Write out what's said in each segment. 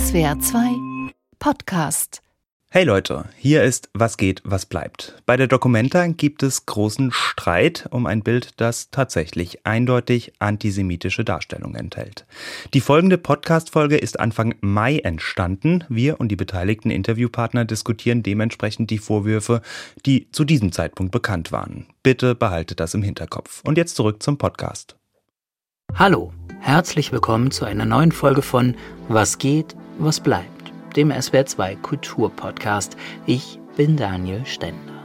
SWR 2 Podcast. Hey Leute, hier ist Was geht, was bleibt. Bei der Documenta gibt es großen Streit um ein Bild, das tatsächlich eindeutig antisemitische Darstellungen enthält. Die folgende Podcast-Folge ist Anfang Mai entstanden. Wir und die beteiligten Interviewpartner diskutieren dementsprechend die Vorwürfe, die zu diesem Zeitpunkt bekannt waren. Bitte behaltet das im Hinterkopf. Und jetzt zurück zum Podcast. Hallo, herzlich willkommen zu einer neuen Folge von Was geht, was bleibt, dem SWR2 Kulturpodcast. Ich bin Daniel Stender.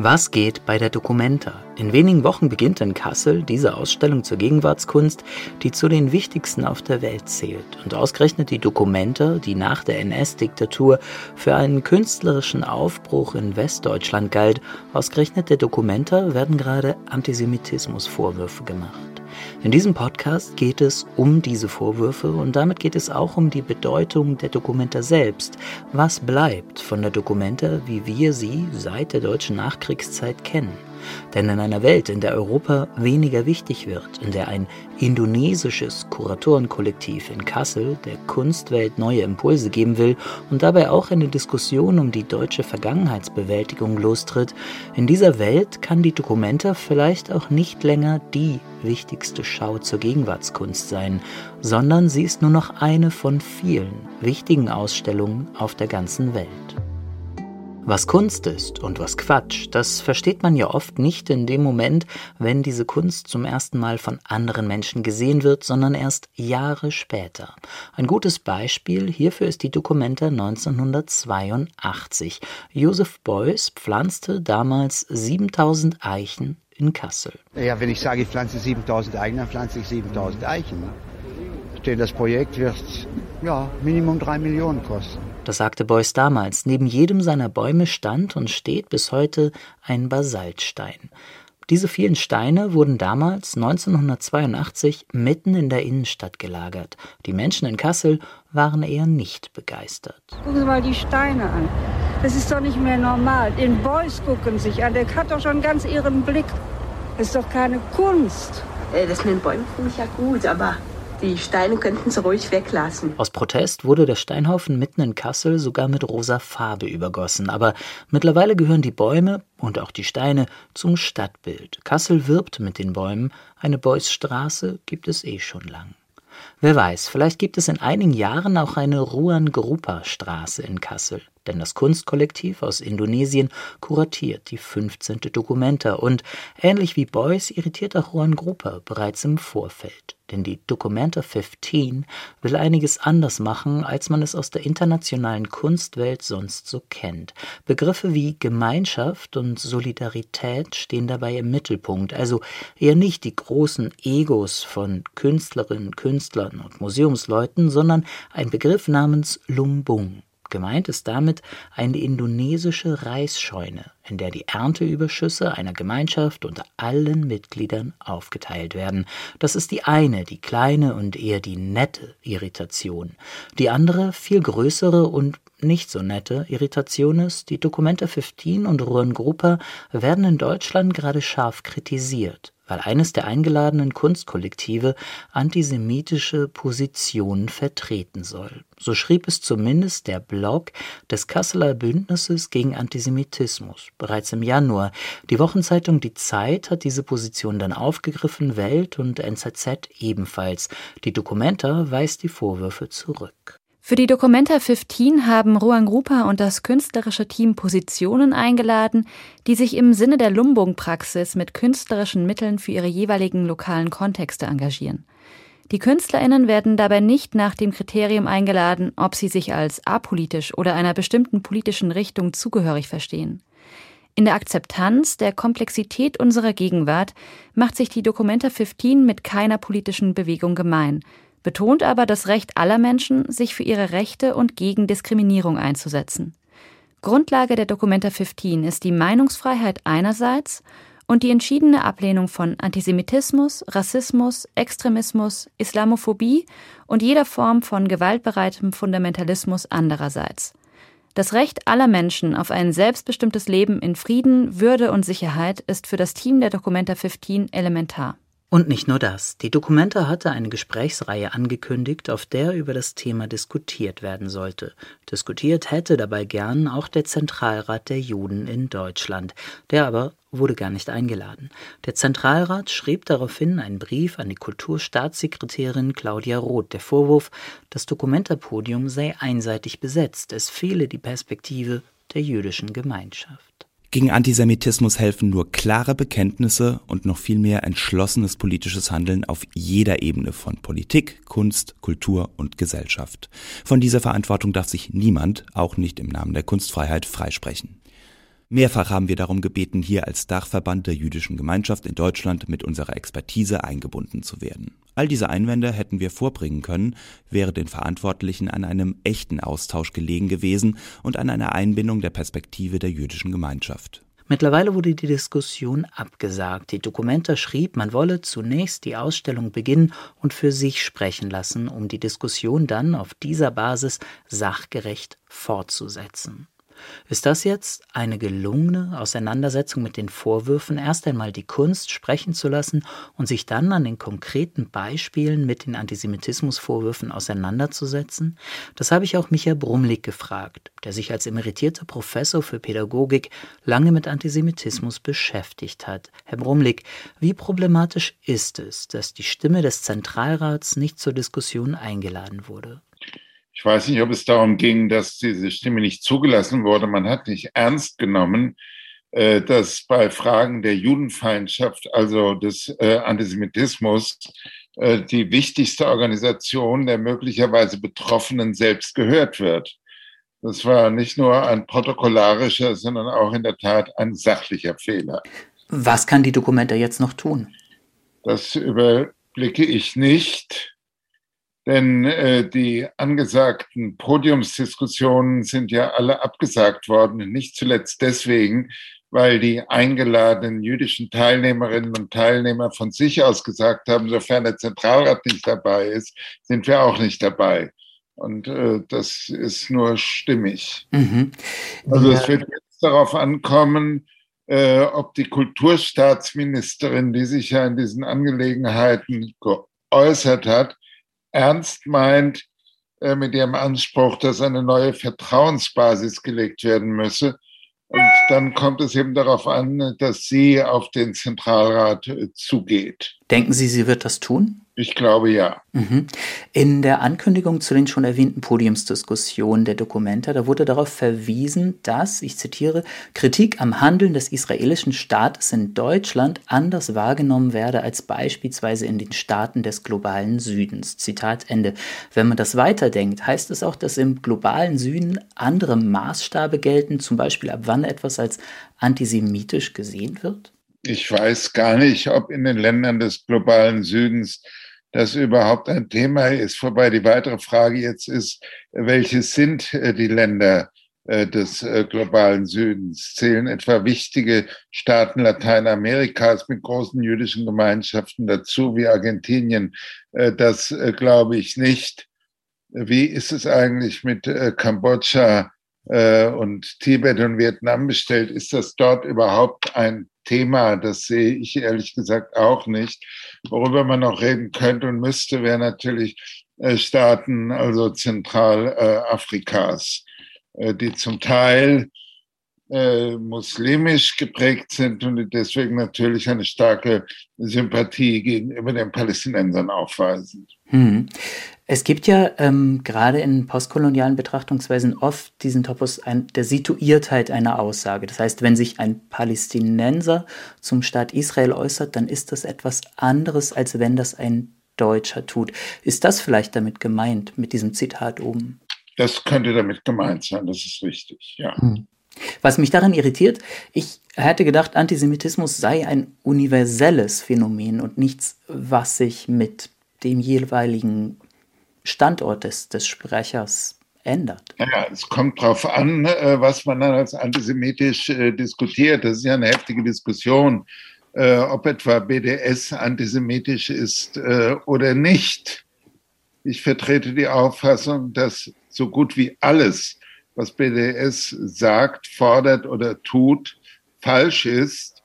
Was geht bei der Documenta? In wenigen Wochen beginnt in Kassel diese Ausstellung zur Gegenwartskunst, die zu den wichtigsten auf der Welt zählt. Und ausgerechnet die Documenta, die nach der NS-Diktatur für einen künstlerischen Aufbruch in Westdeutschland galt, ausgerechnet der Documenta werden gerade Antisemitismusvorwürfe gemacht. In diesem Podcast geht es um diese Vorwürfe und damit geht es auch um die Bedeutung der Dokumenta selbst. Was bleibt von der Dokumenta, wie wir sie seit der deutschen Nachkriegszeit kennen? Denn in einer Welt, in der Europa weniger wichtig wird, in der ein indonesisches Kuratorenkollektiv in Kassel der Kunstwelt neue Impulse geben will und dabei auch eine Diskussion um die deutsche Vergangenheitsbewältigung lostritt, in dieser Welt kann die Dokumenta vielleicht auch nicht länger die wichtigste Schau zur Gegenwartskunst sein, sondern sie ist nur noch eine von vielen wichtigen Ausstellungen auf der ganzen Welt. Was Kunst ist und was Quatsch, das versteht man ja oft nicht in dem Moment, wenn diese Kunst zum ersten Mal von anderen Menschen gesehen wird, sondern erst Jahre später. Ein gutes Beispiel hierfür ist die Dokumente 1982. Joseph Beuys pflanzte damals 7000 Eichen in Kassel. Ja, wenn ich sage, ich pflanze 7000 Eichen, dann pflanze ich 7000 Eichen. Denn das Projekt wird ja, Minimum drei Millionen kosten. Das sagte Beuys damals. Neben jedem seiner Bäume stand und steht bis heute ein Basaltstein. Diese vielen Steine wurden damals 1982 mitten in der Innenstadt gelagert. Die Menschen in Kassel waren eher nicht begeistert. Gucken Sie mal die Steine an. Das ist doch nicht mehr normal. Den Beuys gucken sich an. Der hat doch schon ganz ihren Blick. Das ist doch keine Kunst. Äh, das mit den Bäumen finde ich ja gut, aber die Steine könnten sie ruhig weglassen. Aus Protest wurde der Steinhaufen mitten in Kassel sogar mit rosa Farbe übergossen. Aber mittlerweile gehören die Bäume und auch die Steine zum Stadtbild. Kassel wirbt mit den Bäumen. Eine Beuysstraße gibt es eh schon lang. Wer weiß, vielleicht gibt es in einigen Jahren auch eine Ruan Grupa Straße in Kassel denn das Kunstkollektiv aus Indonesien kuratiert die 15. Dokumenta und ähnlich wie Beuys irritiert auch Juan Grupa bereits im Vorfeld. Denn die Documenta 15 will einiges anders machen, als man es aus der internationalen Kunstwelt sonst so kennt. Begriffe wie Gemeinschaft und Solidarität stehen dabei im Mittelpunkt, also eher nicht die großen Egos von Künstlerinnen, Künstlern und Museumsleuten, sondern ein Begriff namens Lumbung. Gemeint ist damit eine indonesische Reisscheune, in der die Ernteüberschüsse einer Gemeinschaft unter allen Mitgliedern aufgeteilt werden. Das ist die eine, die kleine und eher die nette Irritation. Die andere, viel größere und nicht so nette Irritation ist, die Documenta 15 und Ruan Grupa werden in Deutschland gerade scharf kritisiert weil eines der eingeladenen Kunstkollektive antisemitische Positionen vertreten soll. So schrieb es zumindest der Blog des Kasseler Bündnisses gegen Antisemitismus bereits im Januar. Die Wochenzeitung Die Zeit hat diese Position dann aufgegriffen, Welt und NZZ ebenfalls. Die Dokumenta weist die Vorwürfe zurück. Für die Documenta 15 haben Ruang Rupa und das künstlerische Team Positionen eingeladen, die sich im Sinne der Lumbung-Praxis mit künstlerischen Mitteln für ihre jeweiligen lokalen Kontexte engagieren. Die KünstlerInnen werden dabei nicht nach dem Kriterium eingeladen, ob sie sich als apolitisch oder einer bestimmten politischen Richtung zugehörig verstehen. In der Akzeptanz der Komplexität unserer Gegenwart macht sich die Documenta 15 mit keiner politischen Bewegung gemein – betont aber das Recht aller Menschen, sich für ihre Rechte und gegen Diskriminierung einzusetzen. Grundlage der Dokumenta 15 ist die Meinungsfreiheit einerseits und die entschiedene Ablehnung von Antisemitismus, Rassismus, Extremismus, Islamophobie und jeder Form von gewaltbereitem Fundamentalismus andererseits. Das Recht aller Menschen auf ein selbstbestimmtes Leben in Frieden, Würde und Sicherheit ist für das Team der Documenta 15 elementar. Und nicht nur das. Die Dokumenta hatte eine Gesprächsreihe angekündigt, auf der über das Thema diskutiert werden sollte. Diskutiert hätte dabei gern auch der Zentralrat der Juden in Deutschland. Der aber wurde gar nicht eingeladen. Der Zentralrat schrieb daraufhin einen Brief an die Kulturstaatssekretärin Claudia Roth. Der Vorwurf, das Dokumenta-Podium sei einseitig besetzt. Es fehle die Perspektive der jüdischen Gemeinschaft. Gegen Antisemitismus helfen nur klare Bekenntnisse und noch viel mehr entschlossenes politisches Handeln auf jeder Ebene von Politik, Kunst, Kultur und Gesellschaft. Von dieser Verantwortung darf sich niemand, auch nicht im Namen der Kunstfreiheit, freisprechen. Mehrfach haben wir darum gebeten, hier als Dachverband der jüdischen Gemeinschaft in Deutschland mit unserer Expertise eingebunden zu werden. All diese Einwände hätten wir vorbringen können, wäre den Verantwortlichen an einem echten Austausch gelegen gewesen und an einer Einbindung der Perspektive der jüdischen Gemeinschaft. Mittlerweile wurde die Diskussion abgesagt. Die Dokumenta schrieb, man wolle zunächst die Ausstellung beginnen und für sich sprechen lassen, um die Diskussion dann auf dieser Basis sachgerecht fortzusetzen. Ist das jetzt eine gelungene Auseinandersetzung mit den Vorwürfen, erst einmal die Kunst sprechen zu lassen und sich dann an den konkreten Beispielen mit den Antisemitismusvorwürfen auseinanderzusetzen? Das habe ich auch Michael Brumlik gefragt, der sich als emeritierter Professor für Pädagogik lange mit Antisemitismus beschäftigt hat. Herr Brumlik, wie problematisch ist es, dass die Stimme des Zentralrats nicht zur Diskussion eingeladen wurde? Ich weiß nicht, ob es darum ging, dass diese Stimme nicht zugelassen wurde. Man hat nicht ernst genommen, äh, dass bei Fragen der Judenfeindschaft, also des äh, Antisemitismus, äh, die wichtigste Organisation der möglicherweise Betroffenen selbst gehört wird. Das war nicht nur ein protokollarischer, sondern auch in der Tat ein sachlicher Fehler. Was kann die Dokumenta jetzt noch tun? Das überblicke ich nicht. Denn äh, die angesagten Podiumsdiskussionen sind ja alle abgesagt worden, nicht zuletzt deswegen, weil die eingeladenen jüdischen Teilnehmerinnen und Teilnehmer von sich aus gesagt haben, sofern der Zentralrat nicht dabei ist, sind wir auch nicht dabei. Und äh, das ist nur stimmig. Mhm. Also es wird jetzt darauf ankommen, äh, ob die Kulturstaatsministerin, die sich ja in diesen Angelegenheiten geäußert hat, ernst meint äh, mit ihrem Anspruch, dass eine neue Vertrauensbasis gelegt werden müsse. Und dann kommt es eben darauf an, dass sie auf den Zentralrat äh, zugeht. Denken Sie, sie wird das tun? Ich glaube ja. Mhm. In der Ankündigung zu den schon erwähnten Podiumsdiskussionen der Dokumenta, da wurde darauf verwiesen, dass, ich zitiere, Kritik am Handeln des israelischen Staates in Deutschland anders wahrgenommen werde als beispielsweise in den Staaten des globalen Südens. Zitat Ende. Wenn man das weiterdenkt, heißt es auch, dass im globalen Süden andere Maßstabe gelten, zum Beispiel ab wann etwas als antisemitisch gesehen wird? Ich weiß gar nicht, ob in den Ländern des globalen Südens das überhaupt ein Thema ist. Wobei die weitere Frage jetzt ist, welches sind äh, die Länder äh, des äh, globalen Südens? Zählen etwa wichtige Staaten Lateinamerikas mit großen jüdischen Gemeinschaften dazu, wie Argentinien? Das glaube ich nicht. Wie ist es eigentlich mit Kambodscha und Tibet und Vietnam bestellt? Ist das dort überhaupt ein Thema? Das sehe ich ehrlich gesagt auch nicht. Worüber man noch reden könnte und müsste, wäre natürlich äh, Staaten, also Zentralafrikas, äh, die zum Teil äh, muslimisch geprägt sind und deswegen natürlich eine starke Sympathie gegenüber den Palästinensern aufweisen. Hm. Es gibt ja ähm, gerade in postkolonialen Betrachtungsweisen oft diesen Topos ein, der Situiertheit einer Aussage. Das heißt, wenn sich ein Palästinenser zum Staat Israel äußert, dann ist das etwas anderes, als wenn das ein Deutscher tut. Ist das vielleicht damit gemeint, mit diesem Zitat oben? Das könnte damit gemeint sein, das ist richtig, ja. Hm. Was mich daran irritiert, ich hätte gedacht, Antisemitismus sei ein universelles Phänomen und nichts, was sich mit dem jeweiligen Standort des, des Sprechers ändert. Ja, es kommt darauf an, äh, was man dann als antisemitisch äh, diskutiert. Das ist ja eine heftige Diskussion, äh, ob etwa BDS antisemitisch ist oder nicht. Ich vertrete die Auffassung, dass so gut wie alles, was BDS sagt, fordert oder tut, falsch ist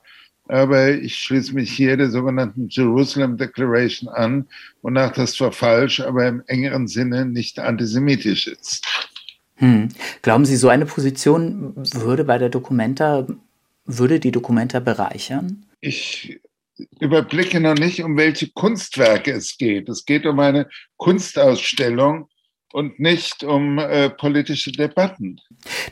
aber ich schließe mich hier der sogenannten Jerusalem Declaration an, wonach das zwar falsch, aber im engeren Sinne nicht antisemitisch ist. Hm. Glauben Sie, so eine Position würde bei der Documenta, würde die Documenta bereichern? Ich überblicke noch nicht, um welche Kunstwerke es geht. Es geht um eine Kunstausstellung und nicht um äh, politische Debatten.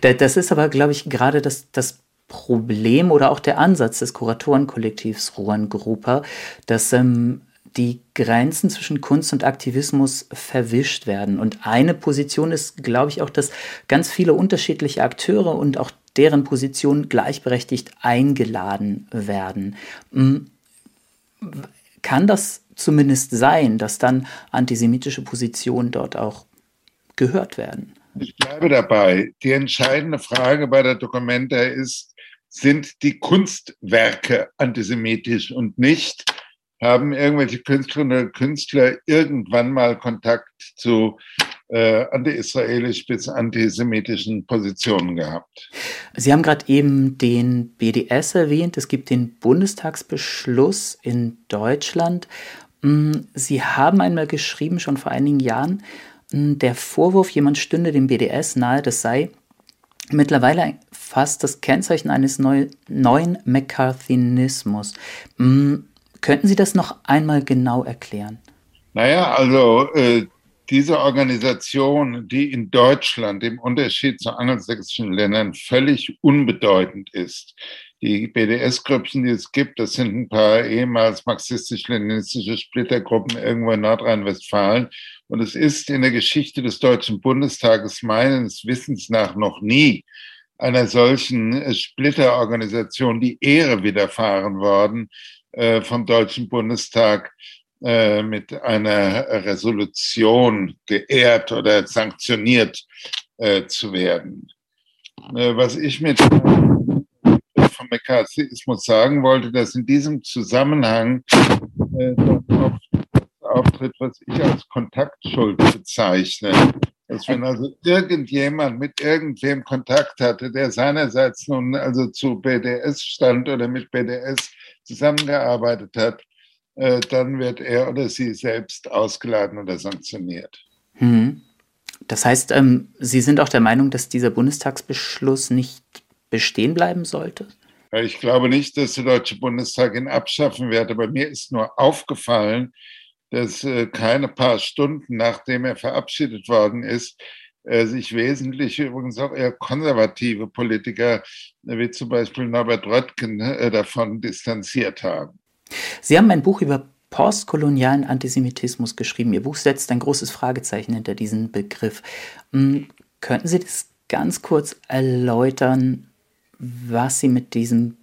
Das ist aber, glaube ich, gerade das, das Problem oder auch der Ansatz des Kuratorenkollektivs Ruan Grupa, dass ähm, die Grenzen zwischen Kunst und Aktivismus verwischt werden. Und eine Position ist, glaube ich, auch, dass ganz viele unterschiedliche Akteure und auch deren Positionen gleichberechtigt eingeladen werden. Hm, kann das zumindest sein, dass dann antisemitische Positionen dort auch gehört werden? Ich bleibe dabei. Die entscheidende Frage bei der Dokumenta ist, sind die Kunstwerke antisemitisch und nicht, haben irgendwelche Künstlerinnen und Künstler irgendwann mal Kontakt zu äh, anti-israelisch bis antisemitischen Positionen gehabt. Sie haben gerade eben den BDS erwähnt. Es gibt den Bundestagsbeschluss in Deutschland. Mm, Sie haben einmal geschrieben, schon vor einigen Jahren, der Vorwurf, jemand stünde dem BDS nahe, das sei mittlerweile fast das Kennzeichen eines neu, neuen McCarthyismus. Mm, könnten Sie das noch einmal genau erklären? Naja, also äh, diese Organisation, die in Deutschland im Unterschied zu angelsächsischen Ländern völlig unbedeutend ist, die BDS-Grüppchen, die es gibt, das sind ein paar ehemals marxistisch-leninistische Splittergruppen irgendwo in Nordrhein-Westfalen. Und es ist in der Geschichte des Deutschen Bundestages meines Wissens nach noch nie einer solchen Splitterorganisation die Ehre widerfahren worden, äh, vom Deutschen Bundestag äh, mit einer Resolution geehrt oder sanktioniert äh, zu werden. Äh, was ich mit vom McCarthyismus sagen wollte, dass in diesem Zusammenhang äh, auftritt, was ich als Kontaktschuld bezeichne. Dass wenn also irgendjemand mit irgendwem Kontakt hatte, der seinerseits nun also zu BDS stand oder mit BDS zusammengearbeitet hat, äh, dann wird er oder sie selbst ausgeladen oder sanktioniert. Hm. Das heißt, ähm, Sie sind auch der Meinung, dass dieser Bundestagsbeschluss nicht bestehen bleiben sollte? Ich glaube nicht, dass der Deutsche Bundestag ihn abschaffen wird, aber mir ist nur aufgefallen, dass äh, keine paar Stunden nachdem er verabschiedet worden ist, äh, sich wesentliche, übrigens auch eher konservative Politiker, wie zum Beispiel Norbert Röttgen, davon distanziert haben. Sie haben ein Buch über postkolonialen Antisemitismus geschrieben. Ihr Buch setzt ein großes Fragezeichen hinter diesen Begriff. Hm, könnten Sie das ganz kurz erläutern, was Sie mit diesem,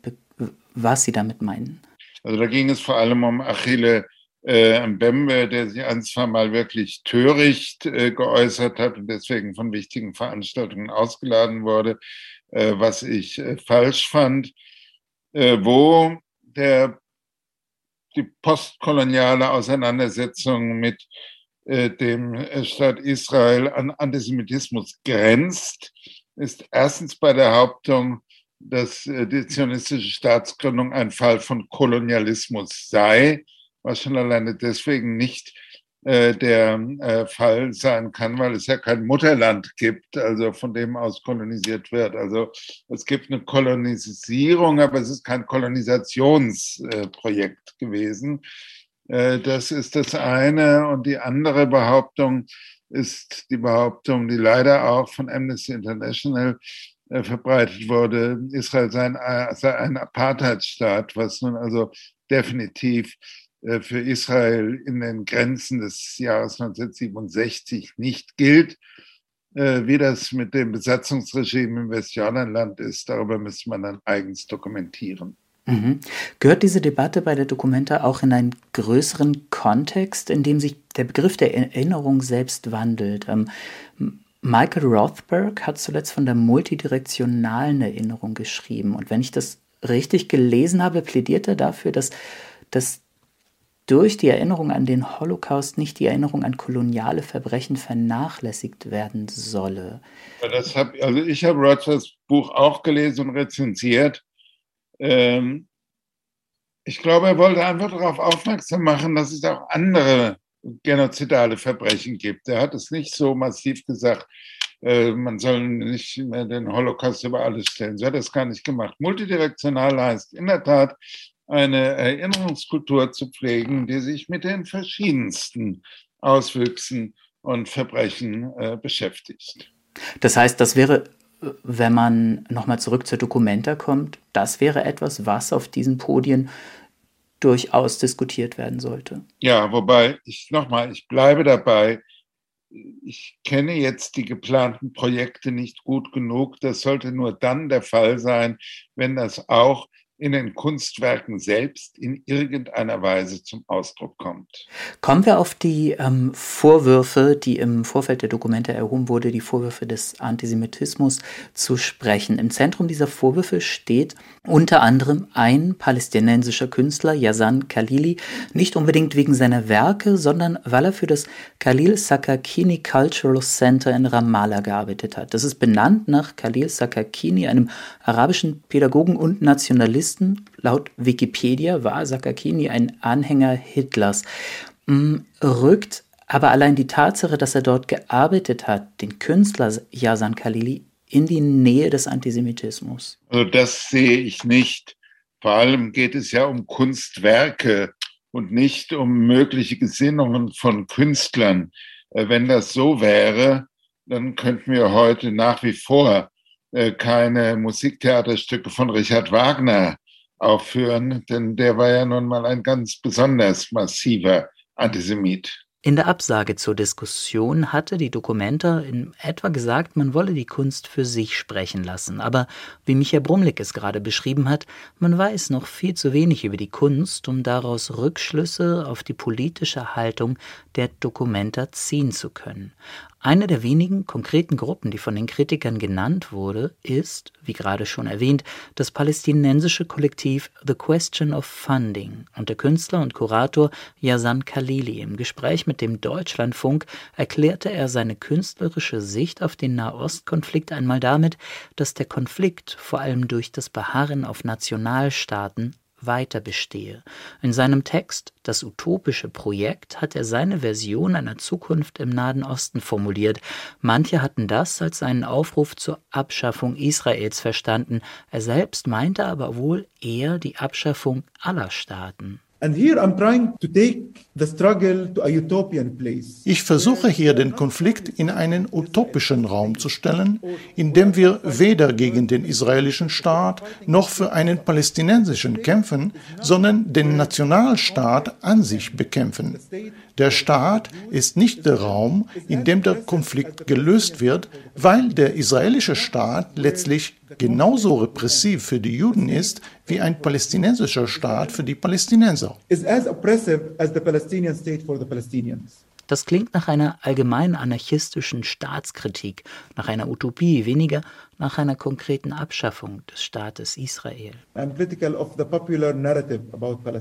was Sie damit meinen? Also da ging es vor allem um Achille äh, Mbembe, der sich ein, zwei Mal wirklich töricht äh, geäußert hat und deswegen von wichtigen Veranstaltungen ausgeladen wurde, äh, was ich äh, falsch fand, äh, wo der die postkoloniale Auseinandersetzung mit äh, dem äh, Staat Israel an Antisemitismus grenzt, ist erstens bei der Hauptung, dass äh, die zionistische Staatsgründung ein Fall von Kolonialismus sei, was schon alleine deswegen nicht äh, der äh, Fall sein kann, weil es ja kein Mutterland gibt, also von dem aus kolonisiert wird. Also es gibt eine Kolonisierung, aber es ist kein Kolonisationsprojekt gewesen. Das ist das eine. Und die andere Behauptung ist die Behauptung, die leider auch von Amnesty International verbreitet wurde, Israel sei ein, sei ein Apartheidstaat, was nun also definitiv äh, für Israel in den Grenzen des Jahres 1967 nicht gilt. Äh, wie das mit dem Besatzungsregime im Westjordanland ist, darüber müsste man dann eigens dokumentieren. Mhm. Gehört diese Debatte bei der Documenta auch in einen größeren Kontext, in dem sich der Begriff der Erinnerung selbst wandelt? Ähm, Michael Rothberg hat zuletzt von der multidirektionalen Erinnerung geschrieben. Und wenn ich das richtig gelesen habe, plädiert er dafür, dass, dass durch die Erinnerung an den Holocaust nicht die Erinnerung an koloniale Verbrechen vernachlässigt werden solle. Das hab, also ich habe Rogers Buch auch gelesen und rezensiert. Ähm, Ich glaube, er wollte einfach darauf aufmerksam machen, dass es auch andere genozidale Verbrechen gibt. Er hat es nicht so massiv gesagt, äh, man soll nicht mehr den Holocaust über alles stellen. So hat er es gar nicht gemacht. Multidirektional heißt in der Tat, eine Erinnerungskultur zu pflegen, die sich mit den verschiedensten Auswüchsen und Verbrechen äh, beschäftigt. Das heißt, das wäre, wenn man nochmal zurück zur Dokumenta kommt, das wäre etwas, was auf diesen Podien durchaus diskutiert werden sollte. Ja, wobei ich nochmal, ich bleibe dabei, ich kenne jetzt die geplanten Projekte nicht gut genug. Das sollte nur dann der Fall sein, wenn das auch in den Kunstwerken selbst in irgendeiner Weise zum Ausdruck kommt. Kommen wir auf die ähm, Vorwürfe, die im Vorfeld der Dokumente erhoben wurde, die Vorwürfe des Antisemitismus zu sprechen. Im Zentrum dieser Vorwürfe steht unter anderem ein palästinensischer Künstler, Yazan Khalili, nicht unbedingt wegen seiner Werke, sondern weil er für das Khalil Sakakini Cultural Center in Ramallah gearbeitet hat. Das ist benannt nach Khalil Sakakini, einem arabischen Pädagogen und Nationalisten, Journalisten. Laut Wikipedia war Sakakini ein Anhänger Hitlers. Mm, rückt aber allein die Tatsache, dass er dort gearbeitet hat, den Künstler Yasan Khalili in die Nähe des Antisemitismus? Also das sehe ich nicht. Vor allem geht es ja um Kunstwerke und nicht um mögliche Gesinnungen von Künstlern. Äh, wenn das so wäre, dann könnten wir heute nach wie vor keine Musiktheaterstücke von Richard Wagner aufführen, denn der war ja nun mal ein ganz besonders massiver Antisemit. In der Absage zur Diskussion hatte die Dokumenta in etwa gesagt, man wolle die Kunst für sich sprechen lassen. Aber wie Michael Brumlik es gerade beschrieben hat, man weiß noch viel zu wenig über die Kunst, um daraus Rückschlüsse auf die politische Haltung der Dokumenta ziehen zu können. Eine der wenigen konkreten Gruppen, die von den Kritikern genannt wurde, ist, wie gerade schon erwähnt, das palästinensische Kollektiv The Question of Funding und der Künstler und Kurator Yazan Khalili. Im Gespräch mit dem Deutschlandfunk erklärte er seine künstlerische Sicht auf den Nahostkonflikt einmal damit, dass der Konflikt vor allem durch das Beharren auf Nationalstaaten weiter bestehe. In seinem Text Das utopische Projekt hat er seine Version einer Zukunft im Nahen Osten formuliert. Manche hatten das als einen Aufruf zur Abschaffung Israels verstanden, er selbst meinte aber wohl eher die Abschaffung aller Staaten. Ich versuche hier den Konflikt in einen utopischen Raum zu stellen, in dem wir weder gegen den israelischen Staat noch für einen palästinensischen kämpfen, sondern den Nationalstaat an sich bekämpfen. Der Staat ist nicht der Raum, in dem der Konflikt gelöst wird, weil der israelische Staat letztlich genauso repressiv für die Juden ist wie ein palästinensischer Staat für die Palästinenser. Das klingt nach einer allgemein anarchistischen Staatskritik, nach einer Utopie, weniger nach einer konkreten Abschaffung des Staates Israel.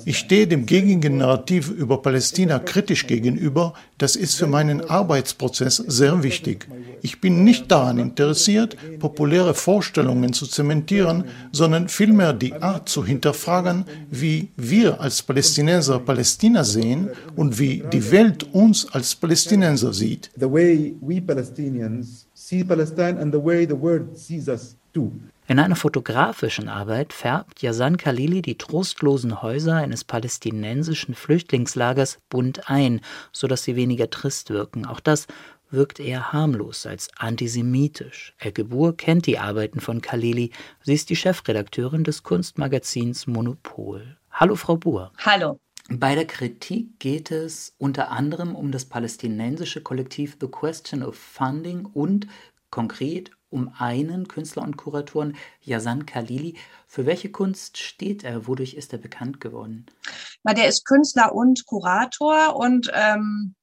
Ich stehe dem gängigen Narrativ über Palästina kritisch gegenüber. Das ist für meinen Arbeitsprozess sehr wichtig. Ich bin nicht daran interessiert, populäre Vorstellungen zu zementieren, sondern vielmehr die Art zu hinterfragen, wie wir als Palästinenser Palästina sehen und wie die Welt uns als Palästinenser sieht. The way we Palestinians see Palestine and the way the world sees us too. In einer fotografischen Arbeit färbt Yazan Khalili die trostlosen Häuser eines palästinensischen Flüchtlingslagers bunt ein, sodass sie weniger trist wirken. Auch das wirkt eher harmlos als antisemitisch. Elke Buhr kennt die Arbeiten von Khalili. Sie ist die Chefredakteurin des Kunstmagazins Monopol. Hallo, Frau Buhr. Hallo. Bei der Kritik geht es unter anderem um das palästinensische Kollektiv The Question of Funding und konkret um einen Künstler und Kuratoren, Yazan Khalili. Für welche Kunst steht er? Wodurch ist er bekannt geworden? Na, der ist Künstler und Kurator und ähm,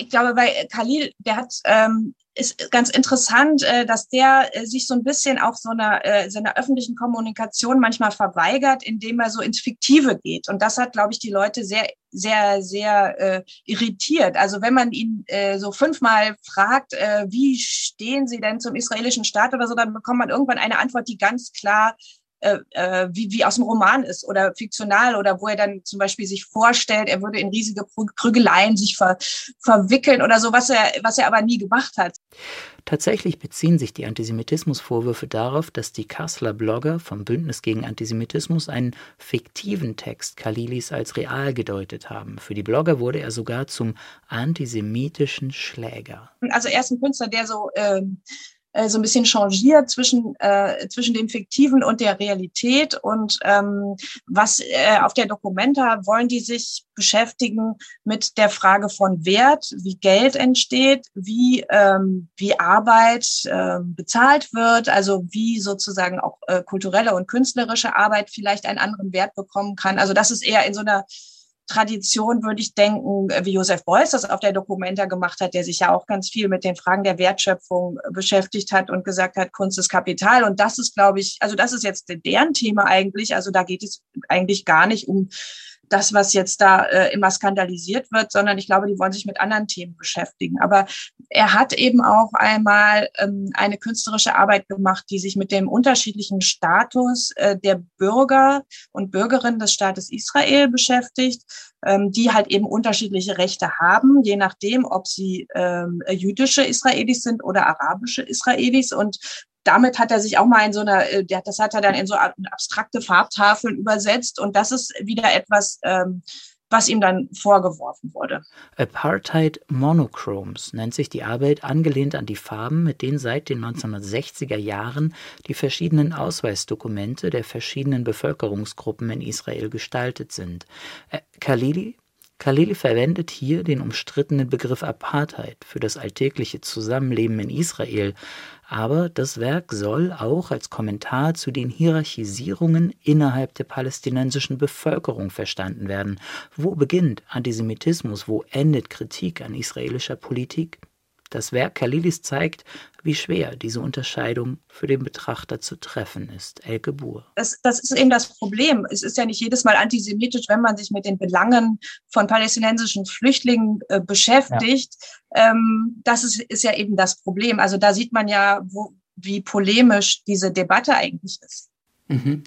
ich glaube, bei Khalil, der hat ähm, ist ganz interessant, äh, dass der äh, sich so ein bisschen auch so einer, äh, seiner öffentlichen Kommunikation manchmal verweigert, indem er so ins Fiktive geht. Und das hat, glaube ich, die Leute sehr, sehr, sehr äh, irritiert. Also wenn man ihn äh, so fünfmal fragt, äh, wie stehen Sie denn zum israelischen Staat oder so, dann bekommt man irgendwann eine Antwort, die ganz klar äh, äh, wie, wie aus dem Roman ist oder fiktional oder wo er dann zum Beispiel sich vorstellt, er würde in riesige Prügeleien sich ver, verwickeln oder so, was er, was er aber nie gemacht hat. Tatsächlich beziehen sich die Antisemitismusvorwürfe darauf, dass die Kasseler Blogger vom Bündnis gegen Antisemitismus einen fiktiven Text Kalilis als real gedeutet haben. Für die Blogger wurde er sogar zum antisemitischen Schläger. Also er ist ein Künstler, der so ähm, äh, so ein bisschen changiert zwischen, äh, zwischen dem Fiktiven und der Realität. Und ähm, was äh, auf der Documenta wollen die sich beschäftigen mit der Frage von Wert, wie Geld entsteht, wie, ähm, wie Arbeit äh, bezahlt wird, also wie sozusagen auch äh, kulturelle und künstlerische Arbeit vielleicht einen anderen Wert bekommen kann. Also das ist eher in so einer Tradition, würde ich denken, wie Josef Beuys das auf der Documenta gemacht hat, der sich ja auch ganz viel mit den Fragen der Wertschöpfung beschäftigt hat und gesagt hat, Kunst ist Kapital. Und das ist, glaube ich, also das ist jetzt deren Thema eigentlich. Also da geht es eigentlich gar nicht um das, was jetzt da äh, immer skandalisiert wird, sondern ich glaube, die wollen sich mit anderen Themen beschäftigen. Aber er hat eben auch einmal ähm, eine künstlerische Arbeit gemacht, die sich mit dem unterschiedlichen Status äh, der Bürger und Bürgerinnen des Staates Israel beschäftigt, ähm, die halt eben unterschiedliche Rechte haben, je nachdem, ob sie ähm, jüdische Israelis sind oder arabische Israelis. Und damit hat er sich auch mal in so einer, äh, das hat er dann in so abstrakte Farbtafeln übersetzt und das ist wieder etwas, ähm, was ihm dann vorgeworfen wurde. Apartheid Monochromes nennt sich die Arbeit, angelehnt an die Farben, mit denen seit den 1960er Jahren die verschiedenen Ausweisdokumente der verschiedenen Bevölkerungsgruppen in Israel gestaltet sind. Äh, Khalili Khalili verwendet hier den umstrittenen Begriff Apartheid für das alltägliche Zusammenleben in Israel, aber das Werk soll auch als Kommentar zu den Hierarchisierungen innerhalb der palästinensischen Bevölkerung verstanden werden. Wo beginnt Antisemitismus, wo endet Kritik an israelischer Politik? Das Werk Kalilis zeigt, wie schwer diese Unterscheidung für den Betrachter zu treffen ist. Elke Buhr. Das, das ist eben das Problem. Es ist ja nicht jedes Mal antisemitisch, wenn man sich mit den Belangen von palästinensischen Flüchtlingen äh, beschäftigt. Ja. Ähm, das ist, ist ja eben das Problem. Also da sieht man ja, wo, wie polemisch diese Debatte eigentlich ist. Mhm.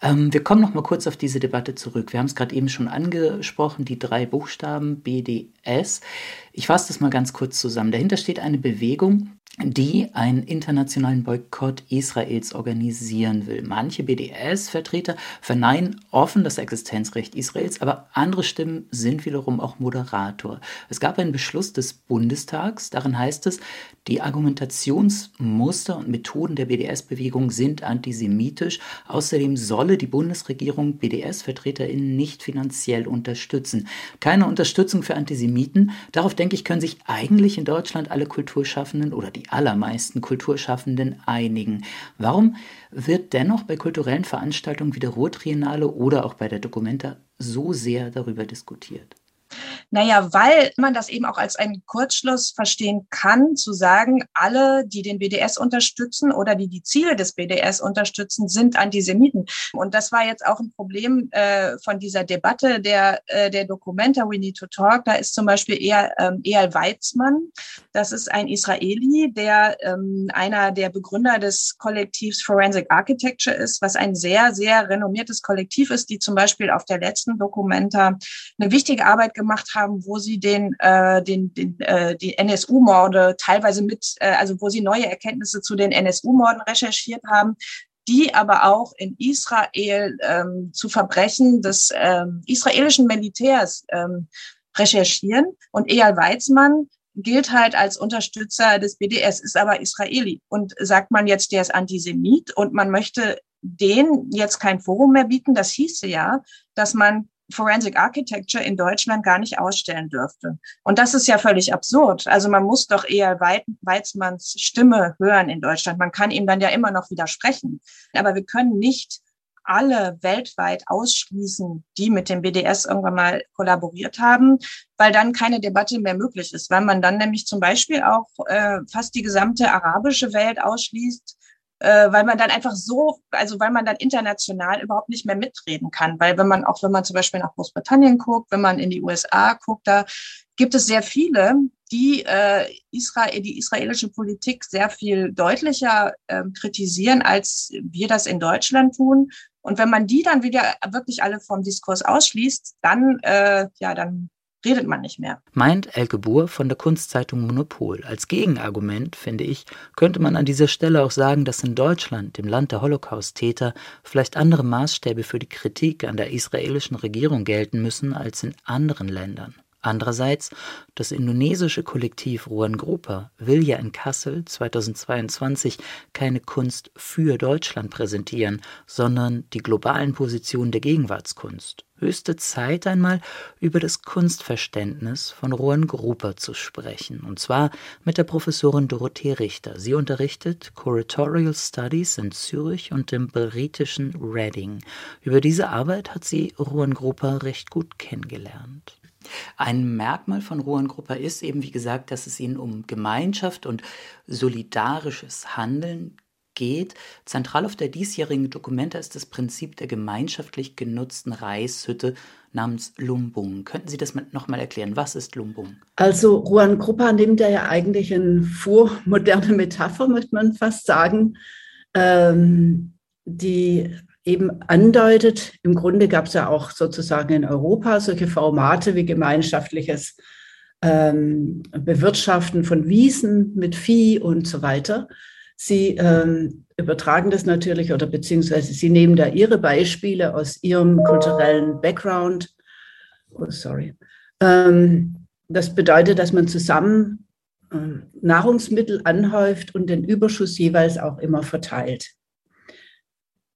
Ähm, wir kommen noch mal kurz auf diese Debatte zurück. Wir haben es gerade eben schon angesprochen, die drei Buchstaben BDS. Ich fasse das mal ganz kurz zusammen. Dahinter steht eine Bewegung, die einen internationalen Boykott Israels organisieren will. Manche BDS-Vertreter verneinen offen das Existenzrecht Israels, aber andere Stimmen sind wiederum auch Moderator. Es gab einen Beschluss des Bundestags, darin heißt es, die Argumentationsmuster und Methoden der BDS-Bewegung sind antisemitisch. Außerdem solle die Bundesregierung BDS-VertreterInnen nicht finanziell unterstützen. Keine Unterstützung für Antisemiten. Darauf, denke ich, können sich eigentlich in Deutschland alle Kulturschaffenden oder die allermeisten Kulturschaffenden einigen. Warum wird dennoch bei kulturellen Veranstaltungen wie der Ruhrtriennale oder auch bei der Documenta so sehr darüber diskutiert? Naja, weil man das eben auch als einen Kurzschluss verstehen kann, zu sagen, alle, die den BDS unterstützen oder die die Ziele des BDS unterstützen, sind Antisemiten. Und das war jetzt auch ein Problem äh, von dieser Debatte der, äh, der Dokumenta We Need to Talk. Da ist zum Beispiel eher ähm, Eyal Weizmann. Das ist ein Israeli, der ähm, einer der Begründer des Kollektivs Forensic Architecture ist, was ein sehr, sehr renommiertes Kollektiv ist, die zum Beispiel auf der letzten Dokumenta eine wichtige Arbeit gemacht haben, wo sie den, äh, den, den äh, die NSU-Morde teilweise mit, äh, also wo sie neue Erkenntnisse zu den NSU-Morden recherchiert haben, die aber auch in Israel ähm, zu Verbrechen des ähm, israelischen Militärs ähm, recherchieren. Und Eyal Weizmann gilt halt als Unterstützer des BDS, ist aber Israeli. Und sagt man jetzt, der ist Antisemit und man möchte den jetzt kein Forum mehr bieten, das hieße ja, dass man Forensic Architecture in Deutschland gar nicht ausstellen dürfte. Und das ist ja völlig absurd. Also man muss doch eher Weizmanns Stimme hören in Deutschland. Man kann ihm dann ja immer noch widersprechen. Aber wir können nicht alle weltweit ausschließen, die mit dem BDS irgendwann mal kollaboriert haben, weil dann keine Debatte mehr möglich ist, weil man dann nämlich zum Beispiel auch äh, fast die gesamte arabische Welt ausschließt, äh, weil man dann einfach so, also weil man dann international überhaupt nicht mehr mitreden kann. Weil wenn man, auch wenn man zum Beispiel nach Großbritannien guckt, wenn man in die USA guckt, da gibt es sehr viele, die äh, Israel, die israelische Politik sehr viel deutlicher äh, kritisieren, als wir das in Deutschland tun. Und wenn man die dann wieder wirklich alle vom Diskurs ausschließt, dann, äh, ja, dann redet man nicht mehr. Meint Elke Buhr von der Kunstzeitung Monopol. Als Gegenargument, finde ich, könnte man an dieser Stelle auch sagen, dass in Deutschland, dem Land der Holocaust-Täter, vielleicht andere Maßstäbe für die Kritik an der israelischen Regierung gelten müssen als in anderen Ländern. Andererseits, das indonesische Kollektiv Ruan Grupa will ja in Kassel 2022 keine Kunst für Deutschland präsentieren, sondern die globalen Positionen der Gegenwartskunst. Höchste Zeit einmal über das Kunstverständnis von Ruan Grupa zu sprechen, und zwar mit der Professorin Dorothee Richter. Sie unterrichtet Curatorial Studies in Zürich und im britischen Reading. Über diese Arbeit hat sie Ruan Grupa recht gut kennengelernt. Ein Merkmal von Ruhrengruppe ist eben, wie gesagt, dass es ihnen um Gemeinschaft und solidarisches Handeln geht. Zentral auf der diesjährigen Dokumenta ist das Prinzip der gemeinschaftlich genutzten Reishütte namens Lumbung. Könnten Sie das nochmal erklären? Was ist Lumbung? Also Juan Gruppa nimmt ja eigentlich eine vormoderne Metapher, möchte man fast sagen, ähm, die eben andeutet, im Grunde gab es ja auch sozusagen in Europa solche Formate wie gemeinschaftliches ähm, Bewirtschaften von Wiesen mit Vieh und so weiter. Sie ähm, übertragen das natürlich oder beziehungsweise Sie nehmen da Ihre Beispiele aus Ihrem kulturellen Background. Oh, sorry. Ähm, das bedeutet, dass man zusammen äh, Nahrungsmittel anhäuft und den Überschuss jeweils auch immer verteilt.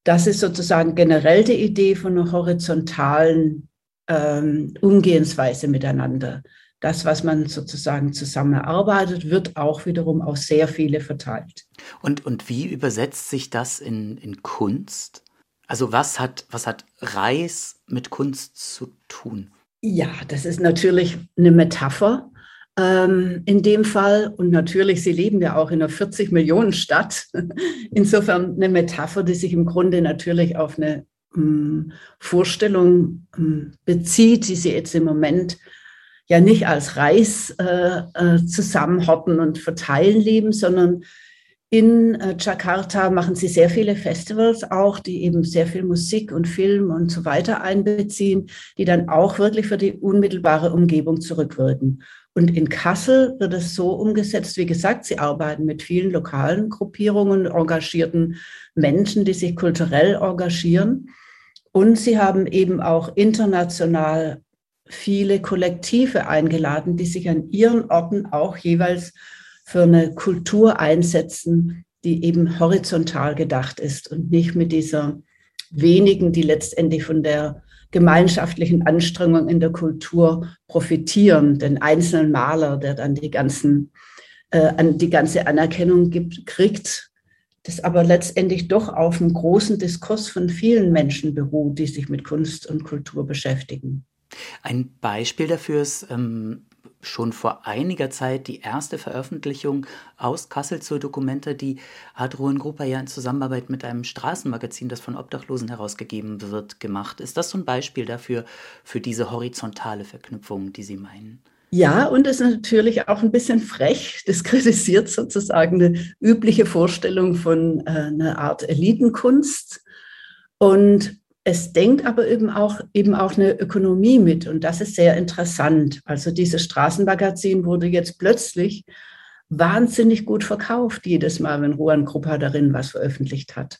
Das ist sozusagen generell die Idee von einer horizontalen ähm, Umgehensweise miteinander. Das, was man sozusagen zusammen erarbeitet, wird auch wiederum auf sehr viele verteilt. Und, und wie übersetzt sich das in, in Kunst? Also was hat, was hat Reis mit Kunst zu tun? Ja, das ist natürlich eine Metapher ähm, in dem Fall. Und natürlich, Sie leben ja auch in einer 40 Millionen Stadt. Insofern eine Metapher, die sich im Grunde natürlich auf eine ähm, Vorstellung ähm, bezieht, die Sie jetzt im Moment ja nicht als Reis äh, äh, und verteilen leben, sondern in äh, Jakarta machen sie sehr viele Festivals auch, die eben sehr viel Musik und Film und so weiter einbeziehen, die dann auch wirklich für die unmittelbare Umgebung zurückwirken. Und in Kassel wird es so umgesetzt, wie gesagt, sie arbeiten mit vielen lokalen Gruppierungen, engagierten Menschen, die sich kulturell engagieren. Und sie haben eben auch international viele Kollektive eingeladen, die sich an ihren Orten auch jeweils für eine Kultur einsetzen, die eben horizontal gedacht ist und nicht mit dieser wenigen, die letztendlich von der gemeinschaftlichen Anstrengungen in der Kultur profitieren. Den einzelnen Maler, der dann die, ganzen, äh, die ganze Anerkennung gibt, kriegt, das aber letztendlich doch auf einem großen Diskurs von vielen Menschen beruht, die sich mit Kunst und Kultur beschäftigen. Ein Beispiel dafür ist ähm, schon vor einiger Zeit die erste Veröffentlichung aus Kassel zur Dokumenta, die hat Ruhengruppe ja in Zusammenarbeit mit einem Straßenmagazin, das von Obdachlosen herausgegeben wird, gemacht. Ist das so ein Beispiel dafür, für diese horizontale Verknüpfung, die Sie meinen? Ja, und es ist natürlich auch ein bisschen frech. Das kritisiert sozusagen eine übliche Vorstellung von äh, einer Art Elitenkunst. Und es denkt aber eben auch, eben auch eine Ökonomie mit und das ist sehr interessant. Also dieses Straßenmagazin wurde jetzt plötzlich wahnsinnig gut verkauft, jedes Mal, wenn Ruan Gruppa darin was veröffentlicht hat.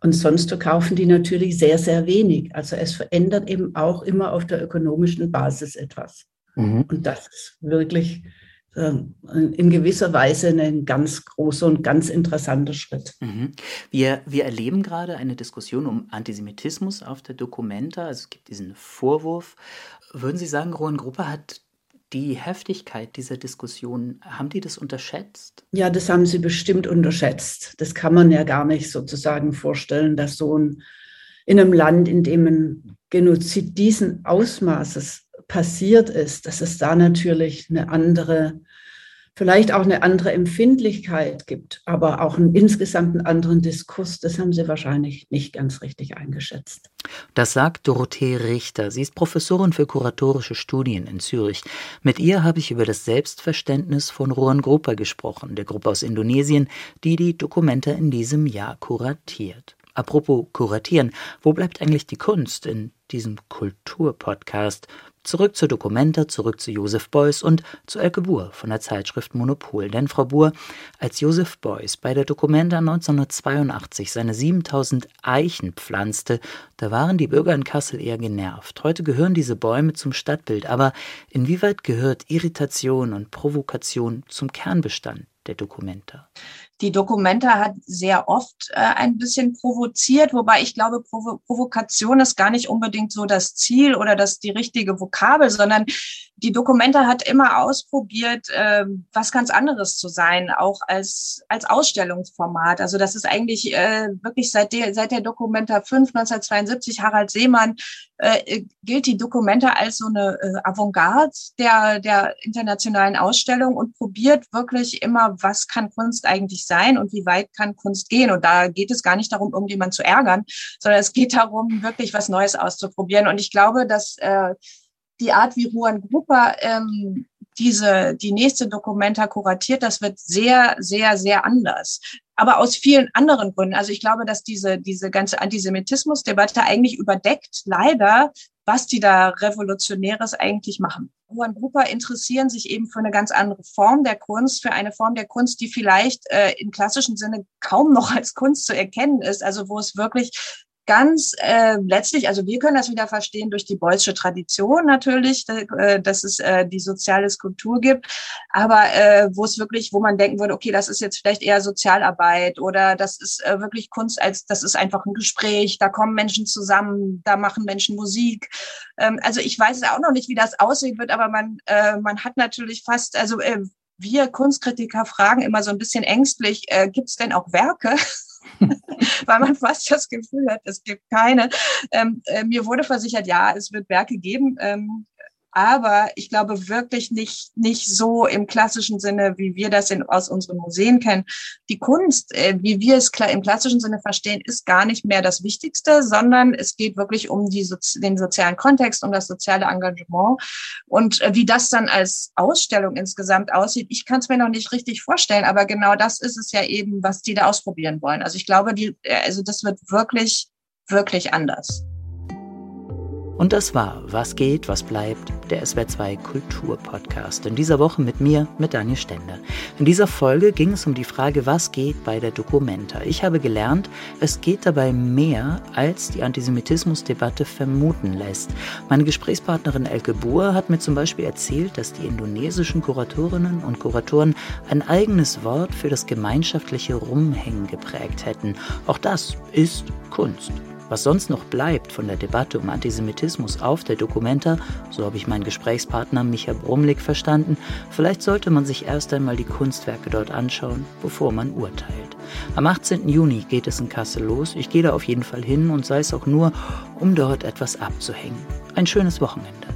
Und sonst verkaufen die natürlich sehr, sehr wenig. Also es verändert eben auch immer auf der ökonomischen Basis etwas. Mhm. Und das ist wirklich in gewisser Weise ein ganz großer und ganz interessanter Schritt. Mhm. Wir, wir erleben gerade eine Diskussion um Antisemitismus auf der Documenta. Also es gibt diesen Vorwurf. Würden Sie sagen, Rohan Gruppe hat die Heftigkeit dieser Diskussion, haben die das unterschätzt? Ja, das haben sie bestimmt unterschätzt. Das kann man ja gar nicht sozusagen vorstellen, dass so ein in einem Land, in dem ein Genozid diesen Ausmaßes passiert ist, dass es da natürlich eine andere vielleicht auch eine andere Empfindlichkeit gibt, aber auch einen insgesamt anderen Diskurs. Das haben Sie wahrscheinlich nicht ganz richtig eingeschätzt. Das sagt Dorothee Richter. Sie ist Professorin für kuratorische Studien in Zürich. Mit ihr habe ich über das Selbstverständnis von Ruan Grupa gesprochen, der Gruppe aus Indonesien, die die Dokumente in diesem Jahr kuratiert. Apropos kuratieren, wo bleibt eigentlich die Kunst in diesem Kulturpodcast? Zurück zur Dokumenta, zurück zu Josef Beuys und zu Elke Buhr von der Zeitschrift Monopol. Denn Frau Buhr, als Josef Beuys bei der Dokumenta 1982 seine 7000 Eichen pflanzte, da waren die Bürger in Kassel eher genervt. Heute gehören diese Bäume zum Stadtbild, aber inwieweit gehört Irritation und Provokation zum Kernbestand der Dokumenta? Die Dokumenta hat sehr oft äh, ein bisschen provoziert, wobei ich glaube, Provo Provokation ist gar nicht unbedingt so das Ziel oder das die richtige Vokabel, sondern die Dokumenta hat immer ausprobiert, äh, was ganz anderes zu sein, auch als, als Ausstellungsformat. Also das ist eigentlich äh, wirklich seit der, seit der Dokumenta 5, 1972, Harald Seemann, äh, gilt die Dokumenta als so eine äh, Avantgarde der, der internationalen Ausstellung und probiert wirklich immer, was kann Kunst eigentlich sein und wie weit kann Kunst gehen. Und da geht es gar nicht darum, irgendjemand zu ärgern, sondern es geht darum, wirklich was Neues auszuprobieren. Und ich glaube, dass äh, die Art, wie Juan Grupper ähm, diese, die nächste Dokumenta kuratiert, das wird sehr, sehr, sehr anders. Aber aus vielen anderen Gründen. Also ich glaube, dass diese, diese ganze Antisemitismusdebatte eigentlich überdeckt, leider, was die da Revolutionäres eigentlich machen. Grupper interessieren sich eben für eine ganz andere Form der Kunst, für eine Form der Kunst, die vielleicht äh, im klassischen Sinne kaum noch als Kunst zu erkennen ist, also wo es wirklich ganz äh, letztlich, also wir können das wieder verstehen durch die Beusche Tradition natürlich, äh, dass es äh, die soziale Skulptur gibt, aber äh, wo es wirklich, wo man denken würde, okay, das ist jetzt vielleicht eher Sozialarbeit oder das ist äh, wirklich Kunst als, das ist einfach ein Gespräch, da kommen Menschen zusammen, da machen Menschen Musik. Ähm, also ich weiß auch noch nicht, wie das aussehen wird, aber man, äh, man hat natürlich fast, also äh, wir Kunstkritiker fragen immer so ein bisschen ängstlich, äh, gibt es denn auch Werke? weil man fast das Gefühl hat, es gibt keine. Ähm, äh, mir wurde versichert, ja, es wird Werke geben. Ähm, aber ich glaube wirklich nicht, nicht so im klassischen Sinne, wie wir das in, aus unseren Museen kennen. Die Kunst, äh, wie wir es im klassischen Sinne verstehen, ist gar nicht mehr das Wichtigste, sondern es geht wirklich um die, den sozialen Kontext, um das soziale Engagement. Und äh, wie das dann als Ausstellung insgesamt aussieht, ich kann es mir noch nicht richtig vorstellen, aber genau das ist es ja eben, was die da ausprobieren wollen. Also ich glaube, die, äh, also das wird wirklich, wirklich anders. Und das war Was geht, was bleibt, der SWR2 Kulturpodcast. In dieser Woche mit mir, mit Daniel Stender. In dieser Folge ging es um die Frage, was geht bei der Documenta. Ich habe gelernt, es geht dabei mehr, als die Antisemitismusdebatte vermuten lässt. Meine Gesprächspartnerin Elke Buhr hat mir zum Beispiel erzählt, dass die indonesischen Kuratorinnen und Kuratoren ein eigenes Wort für das gemeinschaftliche Rumhängen geprägt hätten. Auch das ist Kunst. Was sonst noch bleibt von der Debatte um Antisemitismus auf der Dokumenta, so habe ich meinen Gesprächspartner Micha Brumlik verstanden, vielleicht sollte man sich erst einmal die Kunstwerke dort anschauen, bevor man urteilt. Am 18. Juni geht es in Kassel los. Ich gehe da auf jeden Fall hin und sei es auch nur, um dort etwas abzuhängen. Ein schönes Wochenende.